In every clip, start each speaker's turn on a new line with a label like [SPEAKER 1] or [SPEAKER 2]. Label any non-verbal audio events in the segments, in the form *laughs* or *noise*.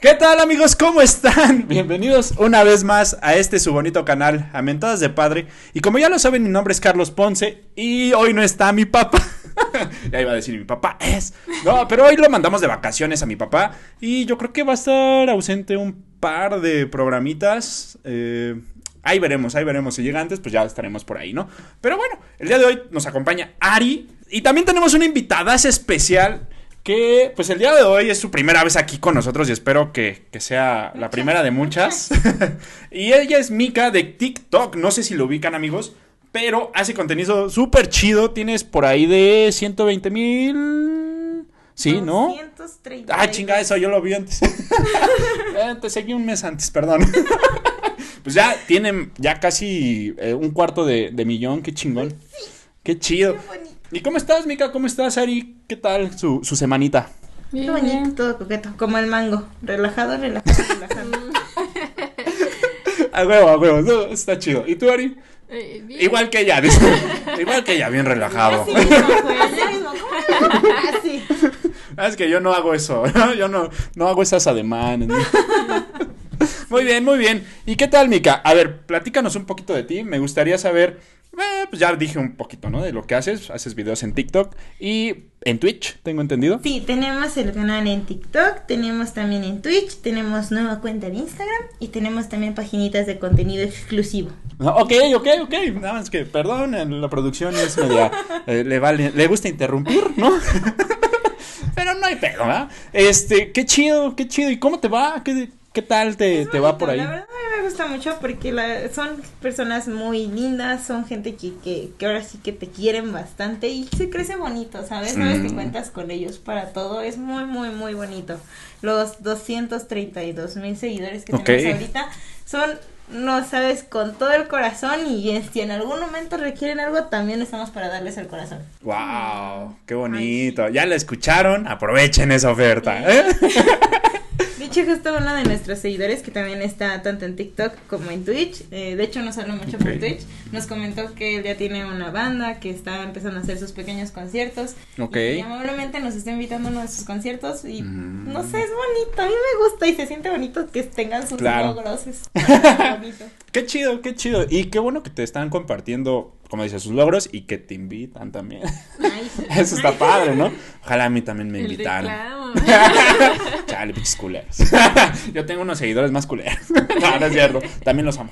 [SPEAKER 1] ¿Qué tal amigos? ¿Cómo están? *laughs* Bienvenidos una vez más a este su bonito canal, a Mentadas de Padre. Y como ya lo saben, mi nombre es Carlos Ponce y hoy no está mi papá. *laughs* ya iba a decir mi papá es. No, pero hoy lo mandamos de vacaciones a mi papá y yo creo que va a estar ausente un par de programitas. Eh, ahí veremos, ahí veremos. Si llega antes, pues ya estaremos por ahí, ¿no? Pero bueno, el día de hoy nos acompaña Ari y también tenemos una invitada especial que pues el día de hoy es su primera vez aquí con nosotros y espero que, que sea la primera de muchas. *laughs* y ella es Mika de TikTok, no sé si lo ubican amigos, pero hace contenido súper chido, tienes por ahí de 120 mil... Sí, ¿no?
[SPEAKER 2] 230.
[SPEAKER 1] Ah, chinga, eso yo lo vi antes. *laughs* Eh, Te seguí un mes antes, perdón. *laughs* pues ya tienen ya casi eh, un cuarto de, de millón, qué chingón. Qué chido.
[SPEAKER 2] Qué bonito.
[SPEAKER 1] ¿Y cómo estás, Mika? ¿Cómo estás, Ari? ¿Qué tal su, su semanita?
[SPEAKER 3] Bien,
[SPEAKER 2] bonito,
[SPEAKER 3] bien.
[SPEAKER 2] todo coqueto. Como el mango. Relajado, relajado, *laughs* relajado.
[SPEAKER 1] A huevo, a huevo, no, está chido. ¿Y tú, Ari?
[SPEAKER 3] Eh, bien.
[SPEAKER 1] Igual que ella, dice. Igual que ella, bien relajado.
[SPEAKER 2] Así mismo. *laughs* Así.
[SPEAKER 1] Ah, Es que yo no hago eso, yo no, no hago esas ademanes. *laughs* Muy bien, muy bien. ¿Y qué tal, Mika? A ver, platícanos un poquito de ti. Me gustaría saber, eh, pues ya dije un poquito, ¿no? De lo que haces. Haces videos en TikTok y en Twitch, tengo entendido.
[SPEAKER 2] Sí, tenemos el canal en TikTok, tenemos también en Twitch, tenemos nueva cuenta en Instagram y tenemos también paginitas de contenido exclusivo.
[SPEAKER 1] Ah, Ok, ok, ok. Nada más que, perdón, la producción es media. *laughs* eh, le, vale, le gusta interrumpir, ¿no? *laughs* Pero no hay pedo, ¿verdad? Este, qué chido, qué chido. ¿Y cómo te va? ¿Qué, qué tal te, te va por ahí?
[SPEAKER 2] La verdad a mí me gusta mucho porque la- son personas muy lindas, son gente que, que, que ahora sí que te quieren bastante y se crece bonito, ¿sabes? Sabes que
[SPEAKER 1] Mm.
[SPEAKER 2] cuentas con ellos para todo, es muy, muy, muy bonito. Los 232 mil seguidores que
[SPEAKER 1] Ok.
[SPEAKER 2] tenemos ahorita son, no sabes, con todo el corazón y si en algún momento requieren algo, también estamos para darles el corazón.
[SPEAKER 1] ¡Wow! ¡Qué bonito! Ya la escucharon, aprovechen esa oferta. ¿eh? *laughs*
[SPEAKER 2] Hecho, justo uno de nuestros seguidores, que también está tanto en TikTok como en Twitch, eh, de hecho nos habla mucho por. Twitch, nos comentó que él ya tiene una banda, que está empezando a hacer sus pequeños conciertos.
[SPEAKER 1] Ok.
[SPEAKER 2] Y amablemente nos está invitando a uno de sus conciertos y
[SPEAKER 1] Mm.
[SPEAKER 2] no sé, es bonito, a mí me gusta y se siente bonito que tengan sus
[SPEAKER 1] Claro.
[SPEAKER 2] logros. Es *laughs* bonito.
[SPEAKER 1] ¡Qué chido, qué chido! Y qué bueno que te están compartiendo, como dices, sus logros y que te invitan también.
[SPEAKER 2] Ay. *laughs*
[SPEAKER 1] Eso está padre, ¿no? Ojalá a mí también me invitaran. *laughs* Chale, pinches culeros. *laughs* Yo tengo unos seguidores más culeros. No, no es cierto. También los amo.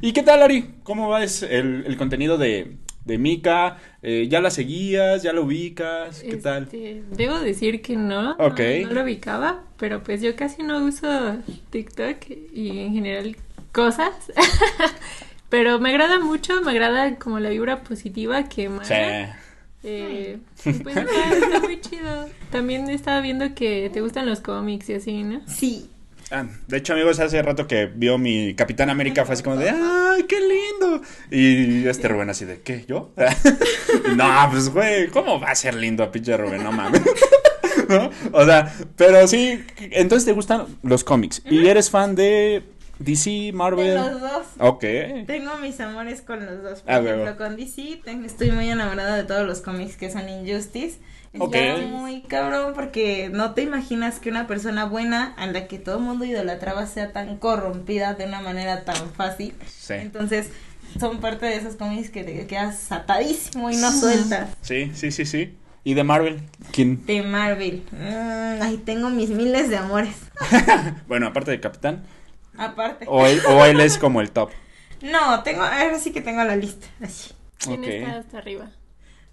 [SPEAKER 1] ¿Y qué tal, Ari? ¿Cómo va el, el contenido de, de Mika? Eh, ¿Ya la seguías? ¿Ya la ubicas? ¿Qué tal?
[SPEAKER 3] Este, debo decir que no,
[SPEAKER 1] Ok.
[SPEAKER 3] no, no lo ubicaba, pero pues yo casi no uso TikTok y en general cosas. Pero me agrada mucho, me agrada como la vibra positiva que emana.
[SPEAKER 1] Sí.
[SPEAKER 3] Eh, *laughs* pues está, está muy chido. También estaba viendo que te gustan los cómics y así, ¿no?
[SPEAKER 2] Sí,
[SPEAKER 1] Ah, de hecho, amigos, hace rato que vio mi Capitán América fue así como de ¡ay, qué lindo! Y este Rubén así de ¿qué? ¿Yo? *laughs* no, pues güey, ¿cómo va a ser lindo pinche Rubén? No mames. *laughs* ¿No? O sea, pero sí, entonces te gustan los cómics. ¿Y eres fan de DC,
[SPEAKER 2] de
[SPEAKER 1] Marvel?
[SPEAKER 2] los dos.
[SPEAKER 1] Ok.
[SPEAKER 2] Tengo mis amores con los dos. Por
[SPEAKER 1] Ah,
[SPEAKER 2] ejemplo,
[SPEAKER 1] huevo.
[SPEAKER 2] con DC ten- estoy muy enamorada de todos los cómics que son Injustice.
[SPEAKER 1] Ok.
[SPEAKER 2] Está muy cabrón porque no te imaginas que una persona buena a la que todo el mundo idolatraba sea tan corrompida de una manera tan fácil.
[SPEAKER 1] Sí.
[SPEAKER 2] Entonces, son parte de esos cómics que te quedas atadísimo y no sueltas.
[SPEAKER 1] Sí, sí, sí, sí. ¿Y de Marvel? ¿Quién?
[SPEAKER 2] De Marvel. Mm, ahí tengo mis miles de amores. *laughs*
[SPEAKER 1] Bueno, aparte de Capitán.
[SPEAKER 2] Aparte.
[SPEAKER 1] O él, o él es como el top. *laughs*
[SPEAKER 2] No, tengo, ahora sí que tengo la lista. Así.
[SPEAKER 3] ¿Quién
[SPEAKER 1] Ok.
[SPEAKER 3] está hasta arriba?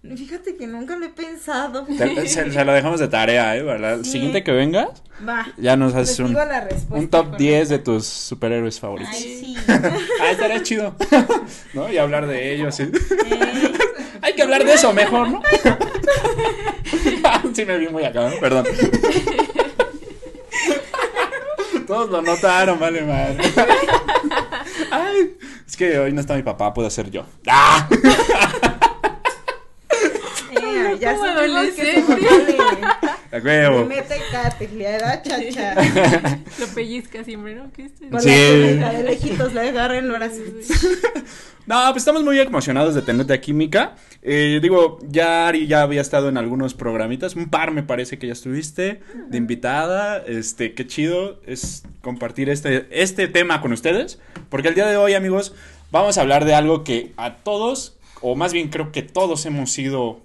[SPEAKER 2] Fíjate que nunca lo he pensado.
[SPEAKER 1] Se, se lo dejamos de tarea, ¿eh? ¿Verdad?
[SPEAKER 2] Sí.
[SPEAKER 1] Siguiente que vengas,
[SPEAKER 2] Va.
[SPEAKER 1] ya nos haces un, top
[SPEAKER 2] correcta.
[SPEAKER 1] 10 de tus superhéroes favoritos.
[SPEAKER 2] Ay, sí. *laughs*
[SPEAKER 1] Ah, estaría chido. *laughs* ¿No? Y hablar de ellos. ¿sí?
[SPEAKER 2] Eh,
[SPEAKER 1] Hay que hablar de eso mejor, ¿no? sí, me vi muy acá, ¿no? Perdón. Todos lo notaron, vale madre. *laughs* Ay, es que hoy no está mi papá, puedo ser yo. ¡Ah! *laughs*
[SPEAKER 2] ya,
[SPEAKER 3] como adolescente. *laughs*
[SPEAKER 1] A huevo.
[SPEAKER 2] le mete cate, le da chacha. *laughs*
[SPEAKER 3] Lo pellizca siempre, ¿no? ¿Qué es esto?
[SPEAKER 1] Sí.
[SPEAKER 2] la de lejitos le agarra el brazo. *laughs*
[SPEAKER 1] No, pues estamos muy emocionados de tenerte aquí, Mica. Eh, digo, ya Ari ya había estado en algunos programitas, un par me parece que ya estuviste de invitada. Este, qué chido es compartir este, este tema con ustedes, porque el día de hoy, amigos, vamos a hablar de algo que a todos, o más bien creo que todos hemos sido,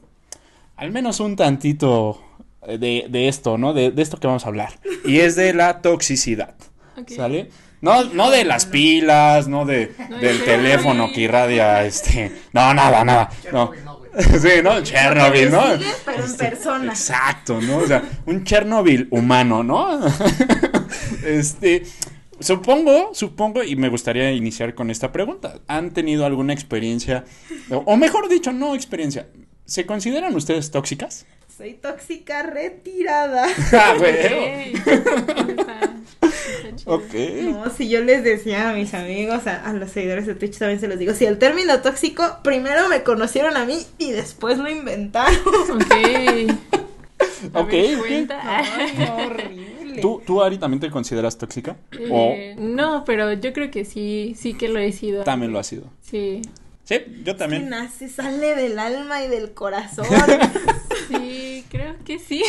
[SPEAKER 1] al menos un tantito eh, de, de esto, ¿no? De, de esto que vamos a hablar. Y es de la toxicidad. ¿Sale? No, no de las pilas, no de
[SPEAKER 3] No,
[SPEAKER 1] del
[SPEAKER 3] de
[SPEAKER 1] teléfono que irradia, este, no, nada, nada, no. *laughs* Sí, ¿no? Chernobyl, ¿no?
[SPEAKER 2] Pero en persona.
[SPEAKER 1] Exacto, ¿no? O sea, un Chernobyl humano, ¿no? *laughs* Este, supongo, supongo, y me gustaría iniciar con esta pregunta. ¿Han tenido alguna experiencia, o mejor dicho, no experiencia, ¿se consideran ustedes tóxicas?
[SPEAKER 2] Soy tóxica retirada. *laughs*
[SPEAKER 1] Ah,
[SPEAKER 3] Ok.
[SPEAKER 1] güey.
[SPEAKER 3] Está- está chido.
[SPEAKER 1] Ok.
[SPEAKER 2] No, si yo les decía a mis amigos, a, a los seguidores de Twitch también se los digo, si el término tóxico primero me conocieron a mí y después lo inventaron.
[SPEAKER 3] Ok. *laughs*
[SPEAKER 1] Ok,
[SPEAKER 3] cuenta.
[SPEAKER 2] No, horrible.
[SPEAKER 1] ¿Tú, ¿Tú, Ari, también te consideras tóxica? ¿O
[SPEAKER 3] Eh, no, pero yo creo que sí, sí que lo he sido.
[SPEAKER 1] también lo has sido?
[SPEAKER 3] Sí,
[SPEAKER 1] Sí, yo
[SPEAKER 2] Que
[SPEAKER 1] también.
[SPEAKER 2] nace, sale del alma y del corazón. *laughs*
[SPEAKER 3] sí, creo que sí.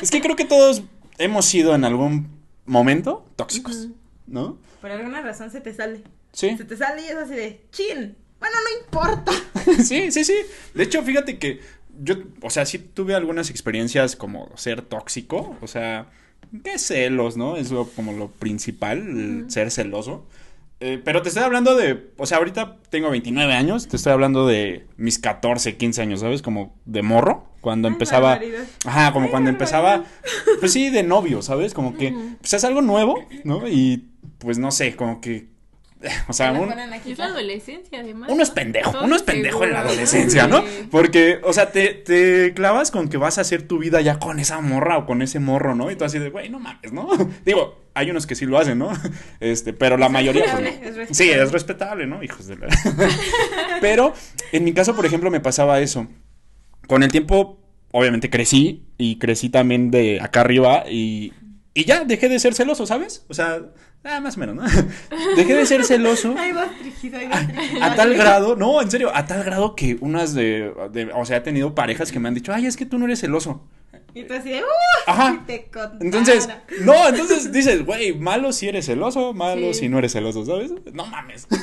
[SPEAKER 1] Es que creo que todos hemos sido en algún momento tóxicos, ¿no?
[SPEAKER 2] Por alguna razón se te sale.
[SPEAKER 1] Sí.
[SPEAKER 2] Se te sale y es así de chin. Bueno, no importa. *laughs*
[SPEAKER 1] sí, sí, sí. De hecho, fíjate que yo, o sea, sí tuve algunas experiencias como ser tóxico, o sea, qué celos, ¿no? Es lo, como lo principal, el ser celoso. Eh, pero te estoy hablando de, o sea, ahorita tengo 29 años, te estoy hablando de mis 14, 15 años, ¿sabes? Como de morro, cuando
[SPEAKER 2] Ay,
[SPEAKER 1] empezaba...
[SPEAKER 2] barbaridad.
[SPEAKER 1] Ajá, como
[SPEAKER 2] Ay,
[SPEAKER 1] cuando
[SPEAKER 2] barbaridad.
[SPEAKER 1] empezaba, pues sí, de novio, ¿sabes? Como que, pues es algo nuevo, ¿no? Y pues no sé, como que, *laughs* o sea, un-.
[SPEAKER 3] Es la adolescencia, además.
[SPEAKER 1] uno es
[SPEAKER 3] ¿no?
[SPEAKER 1] pendejo,
[SPEAKER 3] Todo
[SPEAKER 1] uno es pendejo en la adolescencia, ¿no? Porque, o sea, te, te clavas con que vas a hacer tu vida ya con esa morra o con ese morro, ¿no? Y tú así de, güey, no mames, ¿no? *laughs* Digo, hay unos que sí lo hacen, ¿no? *laughs* Este, pero la mayoría, pues,
[SPEAKER 2] es respetable.
[SPEAKER 1] Sí, es respetable, ¿no? Hijos de la... *laughs* pero, en mi caso, por ejemplo, me pasaba eso. Con el tiempo, obviamente crecí y crecí también de acá arriba y, y ya dejé de ser celoso, ¿sabes? O sea, ah, más o menos, ¿no? *laughs* dejé de ser celoso.
[SPEAKER 2] Ahí vas, Trijizo, ahí vas, Trijizo.
[SPEAKER 1] A tal grado, no, en serio, a tal grado que unas de, de- o sea, he tenido parejas que me han dicho, ay, es que tú no eres celoso.
[SPEAKER 2] Y tú así de, ¡uh!
[SPEAKER 1] Ajá.
[SPEAKER 2] Si *laughs* te contara.
[SPEAKER 1] Entonces, no, entonces dices, güey, malo si eres celoso, malo
[SPEAKER 3] Sí.
[SPEAKER 1] si no eres celoso, ¿sabes? No mames. *laughs*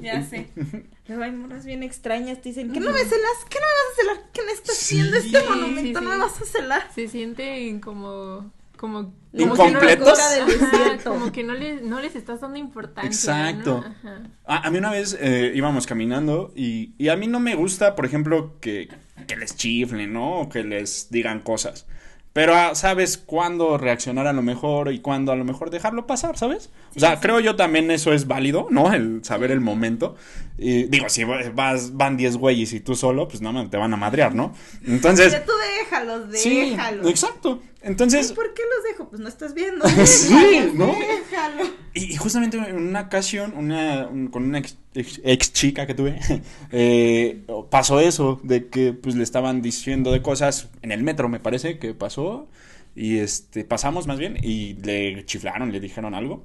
[SPEAKER 2] Ya sé. *laughs* Luego hay morras bien extrañas, te dicen, ¿qué no me celas? ¿Qué no me vas a celar? ¿Qué me estás haciendo este
[SPEAKER 3] Sí,
[SPEAKER 2] monumento?
[SPEAKER 3] sí,
[SPEAKER 2] No me vas a celar.
[SPEAKER 3] Se sienten como. Como
[SPEAKER 2] Como que no
[SPEAKER 1] ¿Incompletos?
[SPEAKER 3] Ajá,
[SPEAKER 2] desierto.
[SPEAKER 3] como que no les, no les estás dando importancia.
[SPEAKER 1] Exacto.
[SPEAKER 3] ¿no? Ajá.
[SPEAKER 1] A, a mí una vez eh, íbamos caminando y, y a mí no me gusta, por ejemplo, que, que les chiflen, ¿no? O que les digan cosas. Pero ah, sabes cuándo reaccionar a lo mejor y cuándo a lo mejor dejarlo pasar, ¿sabes? O sea, creo yo también eso es válido, ¿no? El saber el momento. Y digo, si vas, van 10 güeyes y tú solo, pues no, te van a madrear, ¿no? Entonces,
[SPEAKER 2] tú déjalos,
[SPEAKER 1] sí,
[SPEAKER 2] déjalos.
[SPEAKER 1] exacto. Entonces,
[SPEAKER 2] ¿Por qué los dejo? Pues no estás viendo. *laughs*
[SPEAKER 1] Sí, ¿no?
[SPEAKER 2] Déjalo.
[SPEAKER 1] Y, y justamente en una ocasión, una, un- con una ex, ex- ex chica que tuve, *laughs* eh, pasó eso, de que pues le estaban diciendo de cosas en el metro, me parece que pasó, y este, pasamos más bien, y le chiflaron, le dijeron algo,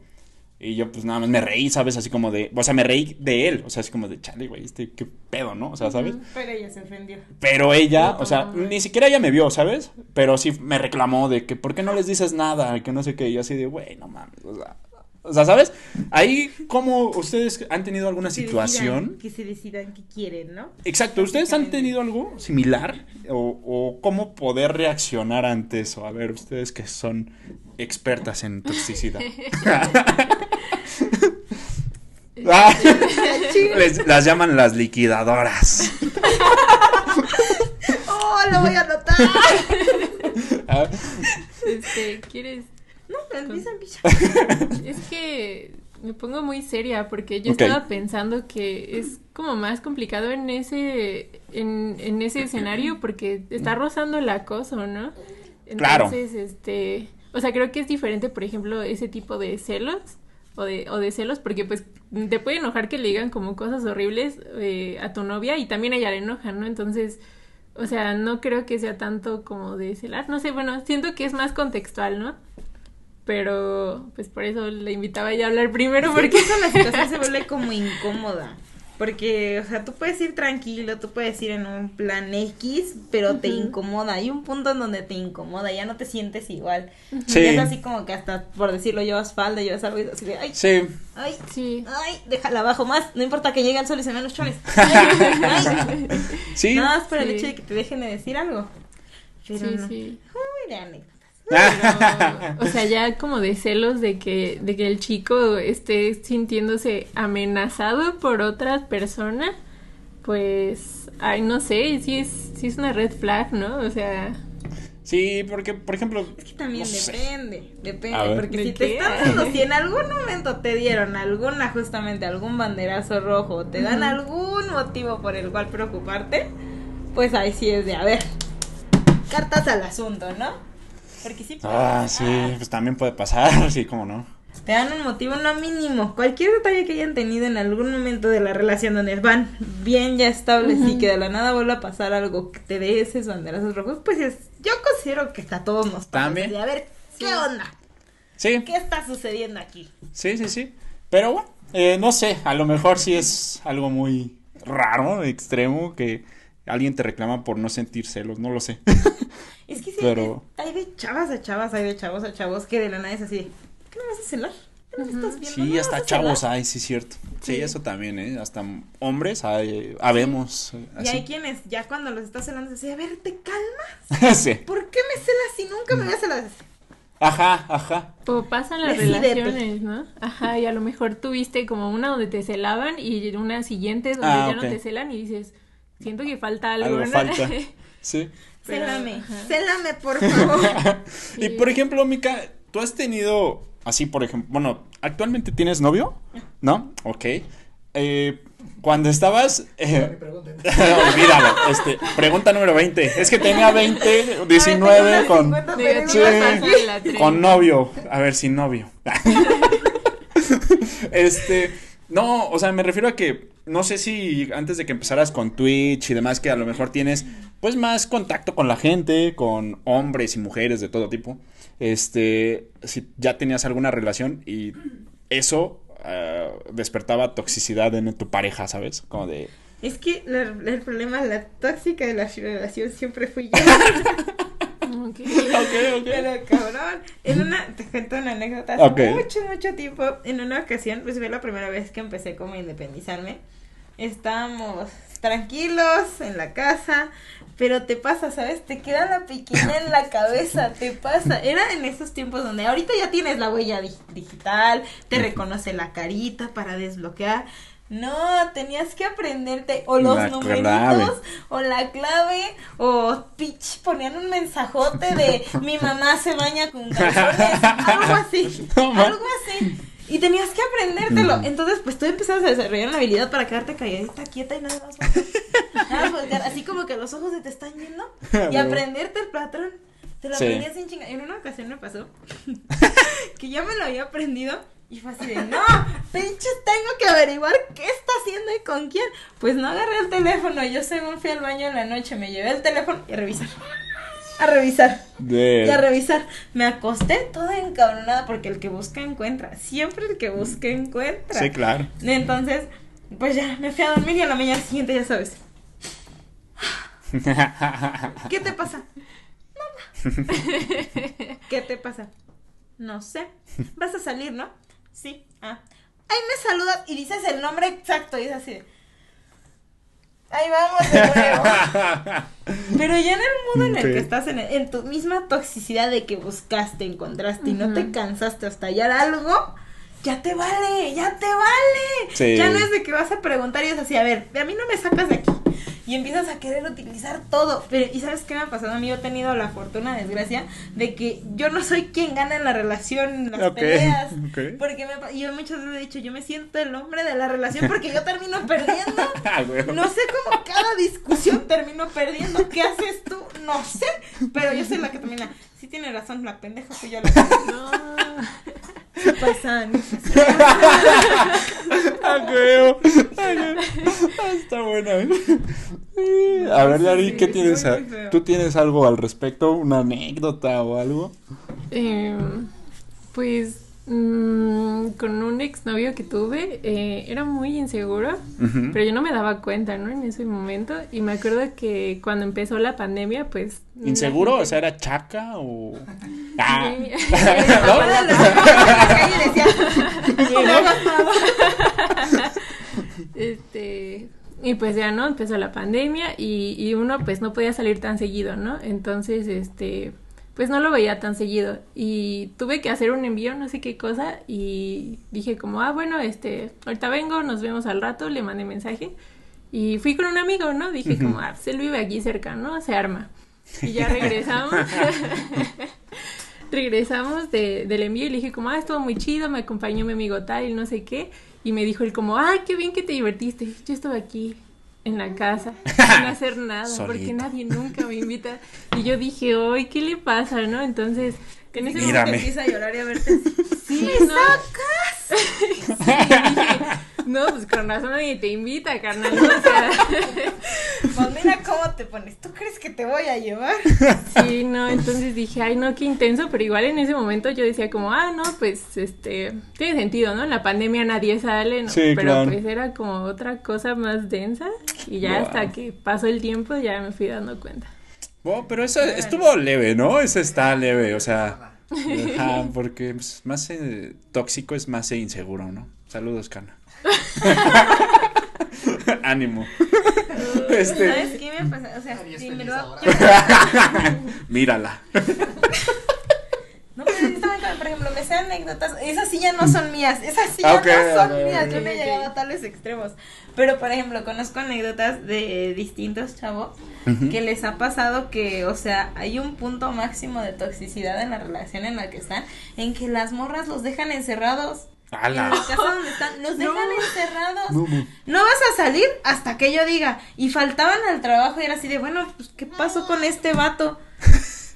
[SPEAKER 1] y yo pues nada más me reí, ¿sabes? Así como de, o sea, me reí de él, o sea, así como de, chale, güey, este, qué pedo, ¿no? O sea, ¿sabes?
[SPEAKER 2] Pero ella se ofendió.
[SPEAKER 1] Pero ella, o sea, ni siquiera ella me vio, ¿sabes? Pero sí me reclamó de que, ¿por qué no les dices nada? Que no sé qué. Y yo así de, güey, no mames. O sea, o sea, ¿sabes? Ahí, como ustedes han tenido alguna
[SPEAKER 2] Que
[SPEAKER 1] situación?
[SPEAKER 2] decidan- Que se decidan qué quieren, ¿no?
[SPEAKER 1] Exacto, ¿ustedes han tenido algo similar? O, o cómo poder reaccionar ante eso? A ver, ustedes que son expertas en toxicidad. *laughs* Ah, *laughs* les- las llaman las liquidadoras. *laughs*
[SPEAKER 2] ¡Oh, lo voy a anotar! *laughs*
[SPEAKER 1] Ah,
[SPEAKER 3] Este, ¿quieres?
[SPEAKER 2] No, empieza, empieza.
[SPEAKER 3] Es que me pongo muy seria porque yo estaba pensando que es como más complicado en ese en, en ese escenario porque está rozando el acoso, ¿no?
[SPEAKER 1] Claro.
[SPEAKER 3] Entonces, este, o sea, creo que es diferente, por ejemplo, ese tipo de celos o de, o de celos porque pues te puede enojar que le digan como cosas horribles eh, a tu novia y también a ella le enoja, ¿no? Entonces, O sea, no creo que sea tanto como de celar. No sé, bueno, siento que es más contextual, ¿no? Pero, pues por eso le invitaba ya a hablar primero, porque...
[SPEAKER 2] Porque eso la situación se vuelve como incómoda. Porque, o sea, tú puedes ir tranquilo, tú puedes ir en un plan X, pero te incomoda. Hay un punto en donde te incomoda, ya no te sientes igual.
[SPEAKER 1] Sí.
[SPEAKER 2] Y es así como que hasta, por decirlo, llevas falda, llevas algo y así de, ay,
[SPEAKER 1] Sí,
[SPEAKER 2] ay,
[SPEAKER 3] Sí.
[SPEAKER 2] ay, déjala abajo más. No importa que llegue el sol y se vean los chones. *laughs*
[SPEAKER 1] Sí.
[SPEAKER 2] Nada más por el hecho de que te dejen de decir algo. Pero
[SPEAKER 3] Sí,
[SPEAKER 2] no.
[SPEAKER 3] sí.
[SPEAKER 2] Uy, de.
[SPEAKER 3] Pero, *laughs* o sea, ya como de celos de que, de que el chico esté sintiéndose amenazado por otra persona, pues, ay, no sé, sí es, sí es una red flag, ¿no? O sea,
[SPEAKER 1] Sí, porque, por ejemplo.
[SPEAKER 2] Es que también
[SPEAKER 1] no
[SPEAKER 2] depende, depende,
[SPEAKER 1] ver.
[SPEAKER 2] porque
[SPEAKER 3] ¿De
[SPEAKER 2] si te están dando, si en algún momento te dieron alguna, justamente algún banderazo rojo, te dan algún motivo por el cual preocuparte, pues ahí sí es de, a ver, cartas al asunto, ¿no? Porque sí, puede
[SPEAKER 1] Ah,
[SPEAKER 2] pasar.
[SPEAKER 1] sí, pues también puede pasar, *laughs* sí, como no.
[SPEAKER 2] te dan un motivo, no mínimo, cualquier detalle que hayan tenido en algún momento de la relación donde van bien ya estables y
[SPEAKER 3] Ujú.
[SPEAKER 2] que de la nada vuelva a pasar algo que te dé esos banderazos rojos, pues es, yo considero que a todos nos.
[SPEAKER 1] También.
[SPEAKER 2] de, A ver, ¿qué
[SPEAKER 3] Sí.
[SPEAKER 2] onda?
[SPEAKER 1] Sí,
[SPEAKER 2] ¿Qué está sucediendo aquí?
[SPEAKER 1] sí, sí, sí. Pero bueno, eh, no sé, a lo mejor sí es algo muy raro, extremo, que alguien te reclama por no sentir celos, no lo sé. *laughs*
[SPEAKER 2] Es que sí,
[SPEAKER 1] Pero-
[SPEAKER 2] hay de chavas a chavas, hay de chavos a chavos que de la nada es así, de, ¿qué no vas a celar? ¿Qué no me estás
[SPEAKER 1] Sí, hasta
[SPEAKER 2] a
[SPEAKER 1] chavos
[SPEAKER 2] celar?".
[SPEAKER 1] hay, sí, cierto. Sí,
[SPEAKER 3] Sí.
[SPEAKER 1] eso también, ¿eh? Hasta hombres hay, habemos. eh,
[SPEAKER 2] Y hay quienes ya cuando los estás celando así, a ver, ¿te calmas? *laughs*
[SPEAKER 1] sí.
[SPEAKER 2] ¿Por qué me celas si nunca me habías celado?
[SPEAKER 1] Ajá, ajá.
[SPEAKER 3] o pasan las
[SPEAKER 2] Decídete.
[SPEAKER 3] relaciones, ¿no? Ajá, y a lo mejor tuviste como una donde te celaban y una siguiente donde
[SPEAKER 1] Ah,
[SPEAKER 3] ya no te celan y dices, siento que falta algo,
[SPEAKER 1] Algo
[SPEAKER 3] ¿no?
[SPEAKER 1] falta. *laughs* Sí.
[SPEAKER 2] Célame, célame, por favor. *laughs*
[SPEAKER 1] Y por ejemplo, Mica, ¿tú has tenido así, por ejemplo, bueno, actualmente tienes novio? ¿No? Ok. Eh, cuando estabas... eh, *laughs* olvídalo. Este, pregunta número 20. Es que tenía 20, 19 con,
[SPEAKER 2] Ahorita tengo unas 50
[SPEAKER 3] Digo,
[SPEAKER 2] preguntas
[SPEAKER 1] Sí. con novio. A ver, sin novio. *laughs* este, no, o sea, me refiero a que no sé si antes de que empezaras con Twitch y demás, que a lo mejor tienes pues más contacto con la gente, con hombres y mujeres de todo tipo. Este, si ya tenías alguna relación y eso ah, despertaba toxicidad en tu pareja, ¿sabes? Como de
[SPEAKER 2] Es que la- el problema, la tóxica de la relación siempre fui yo. *laughs*
[SPEAKER 3] Ok.
[SPEAKER 1] Ok,
[SPEAKER 2] Pero cabrón, en una, te cuento una anécdota hace
[SPEAKER 1] Ok.
[SPEAKER 2] mucho, mucho tiempo. En una ocasión, pues fue la primera vez que empecé como a independizarme. Estábamos tranquilos en la casa, pero te pasa, ¿sabes? Te queda la piquina en la cabeza, te pasa. Era en esos tiempos donde ahorita ya tienes la huella di- digital, te reconoce la carita para desbloquear. No, tenías que aprenderte o los
[SPEAKER 1] La
[SPEAKER 2] numeritos
[SPEAKER 1] clave.
[SPEAKER 2] o la clave o pitch ponían un mensajote de mi mamá se baña con calzones, algo así, *laughs*
[SPEAKER 1] No,
[SPEAKER 2] algo así. Y tenías que aprendértelo.
[SPEAKER 1] Mm.
[SPEAKER 2] Entonces, pues tú empezabas a desarrollar una habilidad para quedarte calladita, quieta y nada más. voltear. Nada más voltear, así como que los ojos se te están yendo *laughs* y aprenderte el patrón. Te lo
[SPEAKER 1] Sí.
[SPEAKER 2] aprendías sin chinga. En una ocasión me pasó *laughs* que ya me lo había aprendido y fue así de, no, pinches, tengo que averiguar qué está haciendo y con quién. Pues no agarré el teléfono, yo según fui al baño en la noche, me llevé el teléfono y a revisar. A revisar.
[SPEAKER 1] de
[SPEAKER 2] Y a revisar. Me acosté toda encabronada porque el que busca encuentra. Siempre el que busca encuentra.
[SPEAKER 1] Sí, claro.
[SPEAKER 2] Entonces, pues ya me fui a dormir y a la mañana siguiente ya sabes. *laughs* ¿Qué te pasa? Nada. *laughs* *laughs* ¿Qué te pasa? No sé. Vas a salir, ¿no? Sí. Ah. Ahí me saludas y dices el nombre exacto y es así. de, Ahí vamos de nuevo. *laughs* Pero ya en el modo en el que estás en, el- en tu misma toxicidad de que buscaste, encontraste y no te cansaste hasta hallar algo, ya te vale, ya te vale.
[SPEAKER 1] Sí.
[SPEAKER 2] Ya no es de que vas a preguntar y es así, a ver, a mí no me sacas de aquí. Y empiezas a querer utilizar todo. Pero, ¿y sabes qué me ha pasado? A mí yo he tenido la fortuna, desgracia, de que yo no soy quien gana en la relación, en las peleas. Porque me, yo muchas veces he dicho, yo me siento el hombre de la relación porque yo termino *laughs* perdiendo.
[SPEAKER 1] Ah.
[SPEAKER 2] No sé cómo cada discusión termino perdiendo. ¿Qué haces tú? No sé. Pero yo soy la que termina. Sí tiene razón, la pendeja soy yo la que *laughs*
[SPEAKER 3] No. *laughs*
[SPEAKER 2] Pasan.
[SPEAKER 1] Ah, creo. Ah, Está buena. A ver, ¿qué tienes? a-. ¿Tú tienes algo al respecto? ¿Una anécdota o algo?
[SPEAKER 3] Eh, pues mm, con un exnovio que tuve, eh, era muy inseguro, pero yo no me daba cuenta, ¿no? En ese momento. Y me acuerdo que cuando empezó la pandemia, pues...
[SPEAKER 1] ¿Inseguro?
[SPEAKER 3] gente-
[SPEAKER 1] O sea, ¿era chaca o...? Ah. *laughs* *laughs* *laughs*
[SPEAKER 3] Este, y pues ya, ¿no? Empezó la pandemia y, y uno pues no podía salir tan seguido, ¿no? Entonces, este, pues no lo veía tan seguido y tuve que hacer un envío, no sé qué cosa y dije como, ah, bueno, este, ahorita vengo, nos vemos al rato, le mandé mensaje y fui con un amigo, ¿no? Dije como, ah, pues él vive aquí cerca, ¿no? Se arma. Y ya *laughs* regresamos. *laughs* regresamos de, del envío y le dije como, ah, estuvo muy chido, me acompañó mi amigo tal y no sé qué. Y me dijo él como, ah, qué bien que te divertiste. Yo estuve aquí en la casa *laughs* sin hacer nada porque nadie nunca me invita. Y yo dije, ay, ¿qué le pasa, no? Entonces, en ese
[SPEAKER 1] Mírame.
[SPEAKER 3] momento...
[SPEAKER 2] Empieza a llorar y a verte. *laughs*
[SPEAKER 3] Sí, no. Sí, *laughs* yo dije, no, pues con razón nadie te invita, carnal. ¿no? O sea, *laughs*
[SPEAKER 2] Pues mira cómo te pones. ¿Tú crees que te voy a llevar? *laughs*
[SPEAKER 3] Sí, no, entonces dije, ay, no, qué intenso, pero igual en ese momento yo decía como, ah, no, pues, este, tiene sentido, ¿no? En la pandemia nadie sale, ¿no?
[SPEAKER 1] Sí,
[SPEAKER 3] pero
[SPEAKER 1] claro.
[SPEAKER 3] pues era como otra cosa más densa y ya
[SPEAKER 1] Wow.
[SPEAKER 3] hasta que pasó el tiempo ya me fui dando cuenta.
[SPEAKER 1] Bueno, pero eso estuvo leve, ¿no? Eso está leve, o sea... *laughs* Ajá, porque pues, más eh, tóxico es más eh, inseguro, ¿no? Saludos, Cana. *laughs* Ánimo. Este,
[SPEAKER 2] ¿Sabes qué me pasa? O sea, *laughs*
[SPEAKER 1] mírala.
[SPEAKER 2] No, pero sí está muy cabrón. por ejemplo, me sé anécdotas, esas sí ya no son mías, esas sí
[SPEAKER 1] Ah,
[SPEAKER 2] ya
[SPEAKER 1] ok,
[SPEAKER 2] no son mías, yo no he llegado a tales extremos. Pero, por ejemplo, conozco anécdotas de distintos chavos que les ha pasado que, o sea, hay un punto máximo de toxicidad en la relación en la que están, en que las morras los dejan encerrados. En
[SPEAKER 1] ¡Hala!
[SPEAKER 2] la casa donde están, los dejan
[SPEAKER 3] No.
[SPEAKER 2] encerrados.
[SPEAKER 1] No, no.
[SPEAKER 2] No vas a salir hasta que yo diga. Y faltaban al trabajo y era así de, bueno, pues, ¿qué pasó con este vato?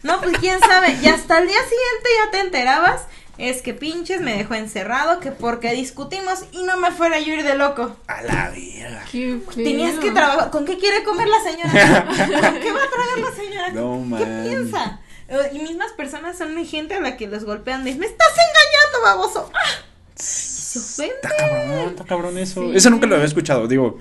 [SPEAKER 2] No, pues quién sabe. Y hasta el día siguiente ya te enterabas. Es que pinches me dejó encerrado, que porque discutimos y no me fuera yo ir de loco.
[SPEAKER 1] A la.
[SPEAKER 3] Qué
[SPEAKER 2] Tenías que trabajar. ¿Con qué quiere comer la señora? ¿Con qué va a tragar la *laughs* señora?
[SPEAKER 1] No,
[SPEAKER 2] ¿Qué
[SPEAKER 1] man.
[SPEAKER 2] piensa? Eh, Y mismas personas son mi gente a la que los golpean de, me estás engañando, baboso. ¡Ah! Se ofende.
[SPEAKER 1] Está cabrón, está cabrón eso.
[SPEAKER 3] Sí.
[SPEAKER 1] Eso nunca lo había escuchado, digo.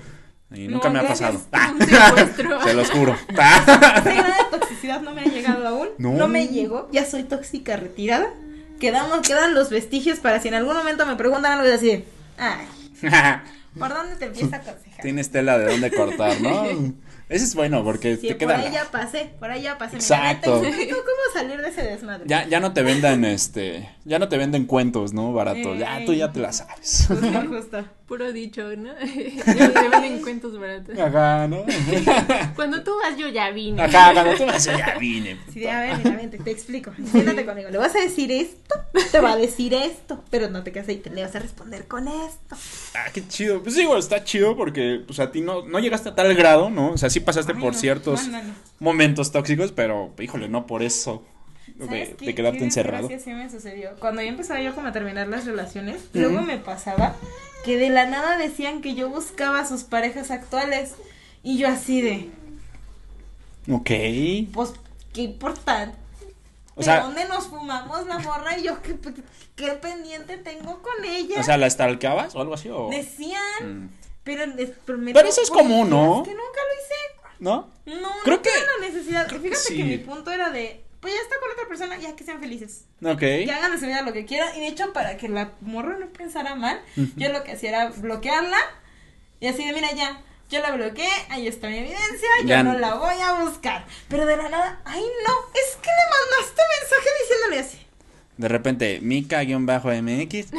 [SPEAKER 1] Y nunca
[SPEAKER 2] No,
[SPEAKER 1] me ha pasado. Ah, *laughs* se los juro. *laughs*
[SPEAKER 2] Grado de toxicidad no me ha llegado aún.
[SPEAKER 1] No.
[SPEAKER 2] No. me llegó. Ya soy tóxica retirada. Quedamos, quedan los vestigios para si en algún momento me preguntan algo así de, ay, *laughs* ¿por dónde te empieza a aconsejar?
[SPEAKER 1] Tienes tela de dónde cortar, ¿no? Ese es bueno porque
[SPEAKER 2] Sí,
[SPEAKER 1] te
[SPEAKER 2] por
[SPEAKER 1] queda.
[SPEAKER 2] ahí ya pasé, por ahí ya pasé.
[SPEAKER 1] Exacto. *laughs*
[SPEAKER 2] Mira, te cómo salir de ese desmadre.
[SPEAKER 1] Ya, ya no te vendan este, ya no te venden cuentos, ¿no? Baratos. Ya tú ya te la sabes.
[SPEAKER 2] Justo, *laughs* justo.
[SPEAKER 3] Puro dicho, ¿no? *laughs* ya te venden cuentos baratos.
[SPEAKER 1] Ajá, ¿no? *laughs*
[SPEAKER 3] Cuando tú vas, yo ya vine.
[SPEAKER 1] Ajá, cuando tú vas ya *laughs* vine.
[SPEAKER 2] Sí, de, a ver, mira, vente, te explico. Siéntate conmigo. Le vas a decir esto, te va a decir esto, pero no te quedes ahí, te le vas a responder con esto.
[SPEAKER 1] Ah, qué chido. Pues digo, está chido porque pues a ti no, no llegaste a tal grado, ¿no? O sea, sí pasaste
[SPEAKER 2] Ay,
[SPEAKER 1] por
[SPEAKER 2] no,
[SPEAKER 1] ciertos
[SPEAKER 2] no, no, no.
[SPEAKER 1] momentos tóxicos, pero híjole, no por eso de,
[SPEAKER 2] ¿Sabes
[SPEAKER 1] de
[SPEAKER 2] qué-
[SPEAKER 1] quedarte
[SPEAKER 2] qué
[SPEAKER 1] encerrado.
[SPEAKER 2] sí me sucedió? Cuando ya empezaba yo como a terminar las relaciones, luego me pasaba que de la nada decían que yo buscaba a sus parejas actuales y yo así de,
[SPEAKER 1] Ok.
[SPEAKER 2] pues, ¿qué importa?
[SPEAKER 1] O
[SPEAKER 2] ¿De
[SPEAKER 1] sea,
[SPEAKER 2] dónde nos fumamos la morra y yo qué, qué pendiente tengo con ella?
[SPEAKER 1] o sea, ¿la stalkeabas o algo así? O...
[SPEAKER 2] Decían,
[SPEAKER 1] Mm.
[SPEAKER 2] pero, es- pero, me
[SPEAKER 1] Pero eso es común, ¿no?
[SPEAKER 2] Que nunca lo
[SPEAKER 1] ¿No?
[SPEAKER 2] hice. No,
[SPEAKER 1] Creo
[SPEAKER 2] no
[SPEAKER 1] que-
[SPEAKER 2] la necesidad.
[SPEAKER 1] creo
[SPEAKER 2] Fíjate que,
[SPEAKER 1] sí.
[SPEAKER 2] mi punto era de, pues ya está con otra persona, ya que sean felices.
[SPEAKER 1] Ok.
[SPEAKER 2] Que hagan de su vida lo que quieran. Y de hecho, para que la morra no pensara mal, yo lo que hacía era bloquearla. Y así de, mira, ya, yo la bloqueé, ahí está mi evidencia, yo no la voy a buscar. Pero de la nada, ay no, es que le mandaste mensaje diciéndole así.
[SPEAKER 1] De repente, Mika-MX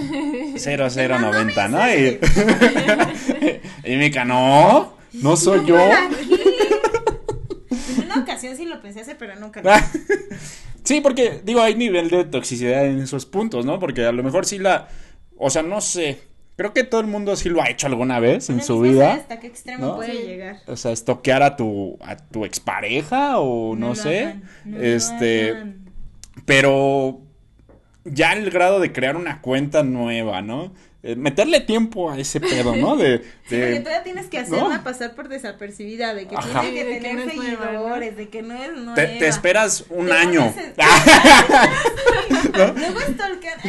[SPEAKER 1] 0090, *laughs* ¿no? Y, *laughs* y Mika, no, no *laughs* soy yo.
[SPEAKER 2] Una ocasión sí lo pensé hacer, pero nunca lo *laughs*
[SPEAKER 1] Sí, porque digo, hay nivel de toxicidad en esos puntos, ¿no? Porque a lo mejor sí la, o sea, no sé, creo que todo el mundo sí lo ha hecho alguna vez en su
[SPEAKER 2] no sé
[SPEAKER 1] vida.
[SPEAKER 2] ¿Hasta qué extremo
[SPEAKER 1] ¿no?
[SPEAKER 2] puede
[SPEAKER 3] Sí.
[SPEAKER 2] llegar?
[SPEAKER 1] O sea, estoquear a tu, a tu expareja o no,
[SPEAKER 2] lo
[SPEAKER 1] sé.
[SPEAKER 2] hagan, no lo
[SPEAKER 1] este,
[SPEAKER 2] hagan.
[SPEAKER 1] pero ya el grado de crear una cuenta nueva, ¿no? Eh, meterle tiempo a ese pedo, ¿no? De, *laughs*
[SPEAKER 2] Sí, porque todavía tienes que hacerla
[SPEAKER 1] ¿no?
[SPEAKER 2] pasar por desapercibida, de que
[SPEAKER 1] Ajá.
[SPEAKER 2] tiene que
[SPEAKER 3] de que
[SPEAKER 2] tener
[SPEAKER 3] no es nueva,
[SPEAKER 2] seguidores, de que no es nueva.
[SPEAKER 1] te, te esperas un
[SPEAKER 2] Te
[SPEAKER 1] año. *laughs* *laughs*
[SPEAKER 2] Luego stalkean,